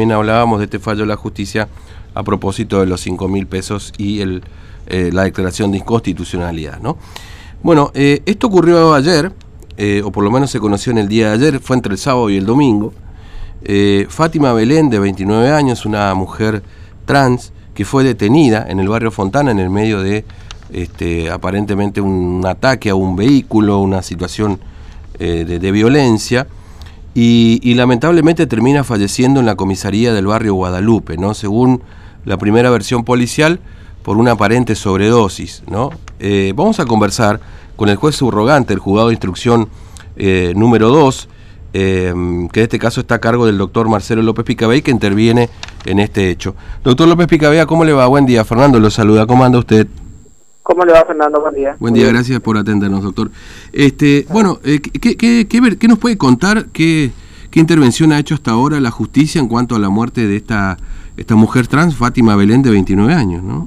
También hablábamos de este fallo de la justicia a propósito de los 5 mil pesos y eh, la declaración de inconstitucionalidad. ¿no? Bueno, eh, esto ocurrió ayer, eh, o por lo menos se conoció en el día de ayer, fue entre el sábado y el domingo. Fátima Belén, de 29 años, una mujer trans que fue detenida en el barrio Fontana en el medio de este, aparentemente un ataque a un vehículo, una situación de violencia y, lamentablemente termina falleciendo en la comisaría del barrio Guadalupe, ¿no? Según la primera versión policial, por una aparente sobredosis, ¿no? Eh, vamos a conversar con el juez subrogante, el juzgado de instrucción eh, número 2, eh, que en este caso está a cargo del doctor Marcelo López Picabey, que interviene en este hecho. Doctor López Picabey, ¿cómo le va? Buen día. Fernando lo saluda. ¿Cómo anda usted? ¿Cómo le va, Fernando? Buen día. Buen día, gracias por atendernos, doctor. Este, bueno, eh, ¿qué, qué, qué, nos puede contar? ¿Qué, ¿Qué intervención ha hecho hasta ahora la justicia en cuanto a la muerte de esta, esta mujer trans, Fátima Belén, de 29 años, no?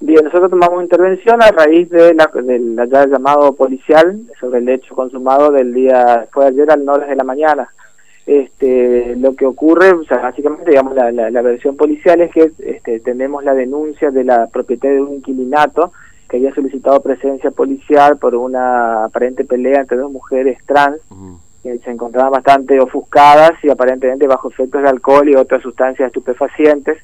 Bien, nosotros tomamos intervención a raíz de la, del ya llamado policial sobre el hecho consumado del día, fue ayer a las 9 de la mañana este, lo que ocurre, o sea, básicamente, digamos, la, la, versión policial es que este, tenemos la denuncia de la propietaria de un inquilinato que había solicitado presencia policial por una aparente pelea entre dos mujeres trans que se encontraban bastante ofuscadas y aparentemente bajo efectos de alcohol y otras sustancias estupefacientes.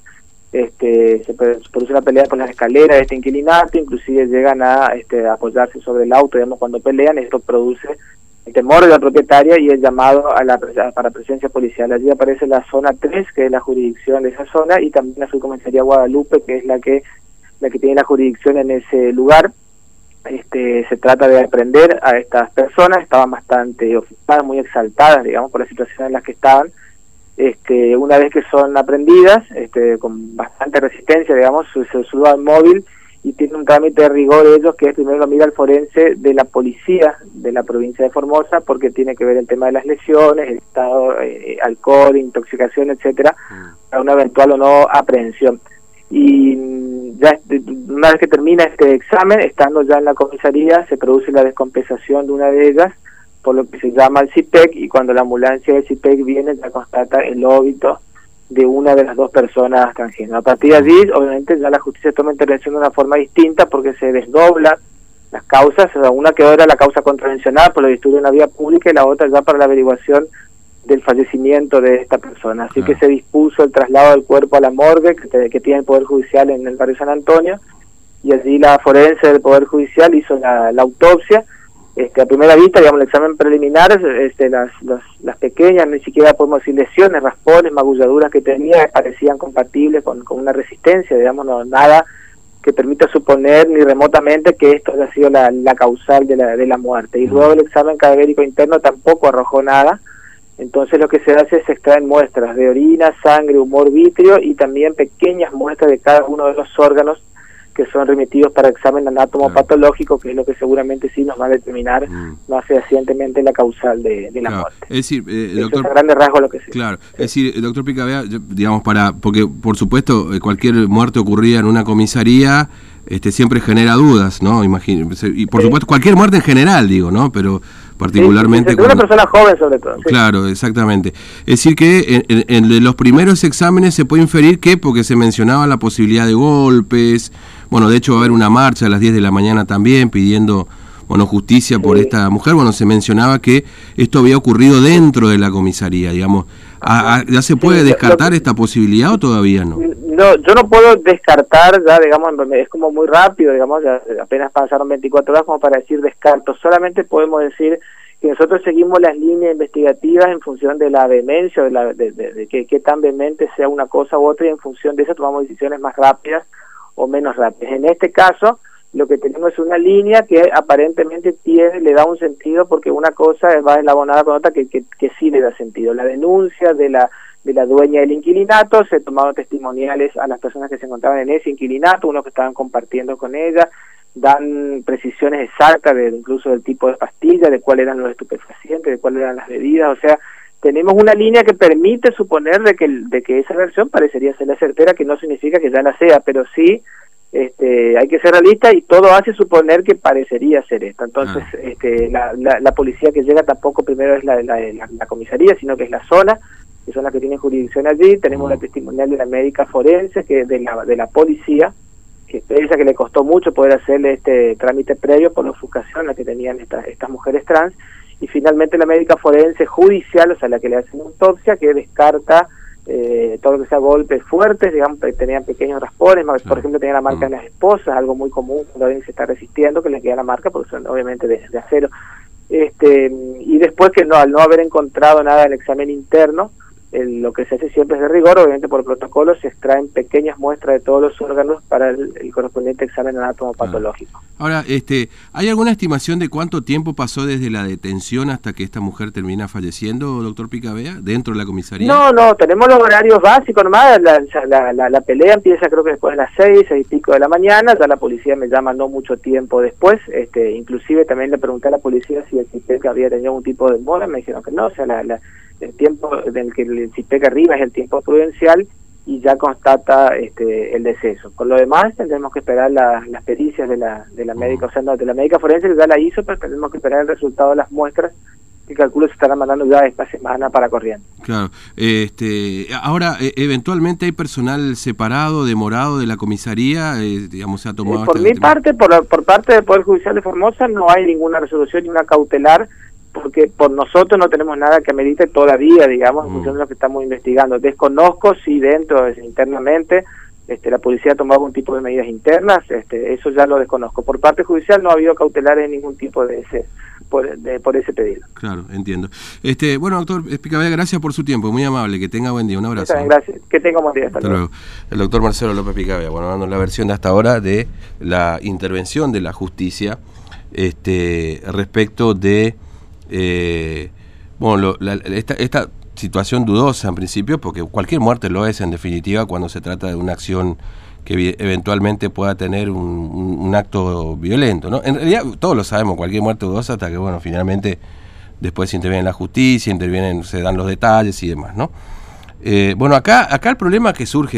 Este, se produce una pelea por las escaleras de este inquilinato, inclusive llegan a este, apoyarse sobre el auto, digamos, cuando pelean, esto produce el temor de la propietaria y el llamado a la para presencia policial. Allí aparece la zona 3, que es la jurisdicción de esa zona, y también la subcomisaría Guadalupe, que es la que la que tiene la jurisdicción en ese lugar. Este, se trata de aprender a estas personas, estaban bastante ocupadas, muy exaltadas, digamos, por la situación en la que estaban. Este, una vez que son aprendidas, este, con bastante resistencia, digamos, se suba al móvil y tiene un trámite de rigor ellos que es primero lo mira el forense de la policía de la provincia de Formosa porque tiene que ver el tema de las lesiones, el estado, eh, alcohol, intoxicación, etcétera, mm. para una eventual o no aprehensión. Y ya una vez que termina este examen, estando ya en la comisaría, se produce la descompensación de una de ellas por lo que se llama el CIPEC y cuando la ambulancia del CIPEC viene ya constata el óbito de una de las dos personas transgénero. A partir de allí, obviamente, ya la justicia toma intervención de una forma distinta porque se desdoblan las causas, o sea, una que era la causa contravencional por los disturbios en la vía pública y la otra ya para la averiguación del fallecimiento de esta persona. Así que se dispuso el traslado del cuerpo a la morgue que, que, tiene el Poder Judicial en el barrio San Antonio y allí la forense del Poder Judicial hizo la autopsia este, a primera vista, digamos, el examen preliminar, este, las, las, pequeñas, ni siquiera podemos decir lesiones, raspones, magulladuras que tenía, parecían compatibles con, una resistencia, digamos, no, nada que permita suponer ni remotamente que esto haya sido la, la causal de la, de la muerte. Y luego el examen cadavérico interno tampoco arrojó nada. Entonces lo que se hace es se extraen muestras de orina, sangre, humor vitrio y también pequeñas muestras de cada uno de los órganos que son remitidos para examen anatomopatológico, que es lo que seguramente sí nos va a determinar mm. más fehacientemente la causal de, la muerte. Es decir, eh, doctor, es a grandes rasgos lo que se Claro, es decir, doctor Picabea, digamos, para porque por supuesto eh, cualquier muerte ocurrida en una comisaría este siempre genera dudas, ¿no? Imagino, y por supuesto cualquier muerte en general, digo, ¿no? Pero particularmente... Sí, una persona joven sobre todo. Claro, exactamente. Es decir que en, en, los primeros exámenes se puede inferir que, porque se mencionaba la posibilidad de golpes, bueno, de hecho va a haber una marcha a las 10 de la mañana también pidiendo bueno, justicia por esta mujer. Bueno, se mencionaba que esto había ocurrido dentro de la comisaría, digamos. ¿Ya se puede descartar esta posibilidad o todavía no? No, yo no puedo descartar, ya digamos, es como muy rápido, digamos, ya apenas pasaron 24 horas como para decir descarto. Solamente podemos decir que nosotros seguimos las líneas investigativas en función de la vehemencia, de, la, de, de, que, que tan vehemente sea una cosa u otra y en función de eso tomamos decisiones más rápidas o menos rápidas. En este caso, lo que tenemos es una línea que aparentemente tiene, le da un sentido porque una cosa va eslabonada con otra que, que, que, sí le da sentido. La denuncia de la, de la dueña del inquilinato, se tomaron testimoniales a las personas que se encontraban en ese inquilinato, unos que estaban compartiendo con ella, dan precisiones exactas de incluso del tipo de pastilla, de cuáles eran los estupefacientes, de cuáles eran las bebidas, o sea, tenemos una línea que permite suponer de que, de que esa versión parecería ser la certera, que no significa que ya la sea, pero sí este, hay que ser realista y todo hace suponer que parecería ser esta. Entonces, ah. este, la, la, policía que llega tampoco primero es la, la, la, comisaría, sino que es la zona, que son las que tienen jurisdicción allí. Tenemos la testimonial de la médica forense, que de la, de la policía, que ella que le costó mucho poder hacerle este trámite previo por la ofuscación la que tenían estas estas mujeres trans. Y finalmente la médica forense judicial, o sea, la que le hace una autopsia, que descarta eh, todo lo que sea golpes fuertes, digamos, que tenían pequeños raspones, por ejemplo, tenían la marca en las esposas, algo muy común cuando alguien se está resistiendo, que les queda la marca, porque son obviamente de, de acero. Este, y después que no, al no haber encontrado nada en el examen interno, lo que se hace siempre es de rigor, obviamente por protocolo se extraen pequeñas muestras de todos los órganos para el, correspondiente examen anatomopatológico. Ahora, este, ¿hay alguna estimación de cuánto tiempo pasó desde la detención hasta que esta mujer termina falleciendo, doctor Picabea, dentro de la comisaría? No, no, tenemos los horarios básicos nomás, la, la, la, pelea empieza creo que después de las seis, seis y pico de la mañana, ya la policía me llama no mucho tiempo después, este, inclusive también le pregunté a la policía si el que había tenido algún tipo de moda, me dijeron que no, o sea, la el tiempo del que el CIPEC arriba es el tiempo prudencial y ya constata este, el deceso. Con lo demás tendremos que esperar las pericias de la, de la médica, o sea, no, de la médica forense que ya la hizo, pero tendremos que esperar el resultado de las muestras que calculo se estarán mandando ya esta semana para corriendo. Claro. Este, ahora, e, eventualmente hay personal separado, demorado de la comisaría, eh, digamos, se ha tomado... Eh, por mi parte, por, por parte del Poder Judicial de Formosa, no hay ninguna resolución ni una cautelar porque por nosotros no tenemos nada que medite todavía, digamos, en función de lo que estamos investigando. Desconozco si dentro, internamente, este, la policía ha tomado algún tipo de medidas internas, este, eso ya lo desconozco. Por parte judicial no ha habido cautelares en ningún tipo de ese por, de, por ese pedido. Claro, entiendo. Este, bueno, doctor Espicabea, gracias por su tiempo, muy amable, que tenga buen día, un abrazo. gracias, que tenga buen día, hasta, luego. El doctor Marcelo López Picabea, bueno, dando la versión de hasta ahora de la intervención de la justicia este, respecto de eh, bueno, esta, situación dudosa en principio, porque cualquier muerte lo es en definitiva cuando se trata de una acción que eventualmente pueda tener un, acto violento, ¿no? En realidad todos lo sabemos, cualquier muerte dudosa hasta que, bueno, finalmente después interviene la justicia, intervienen, se dan los detalles y demás, ¿no? Eh, bueno, acá, acá el problema que surge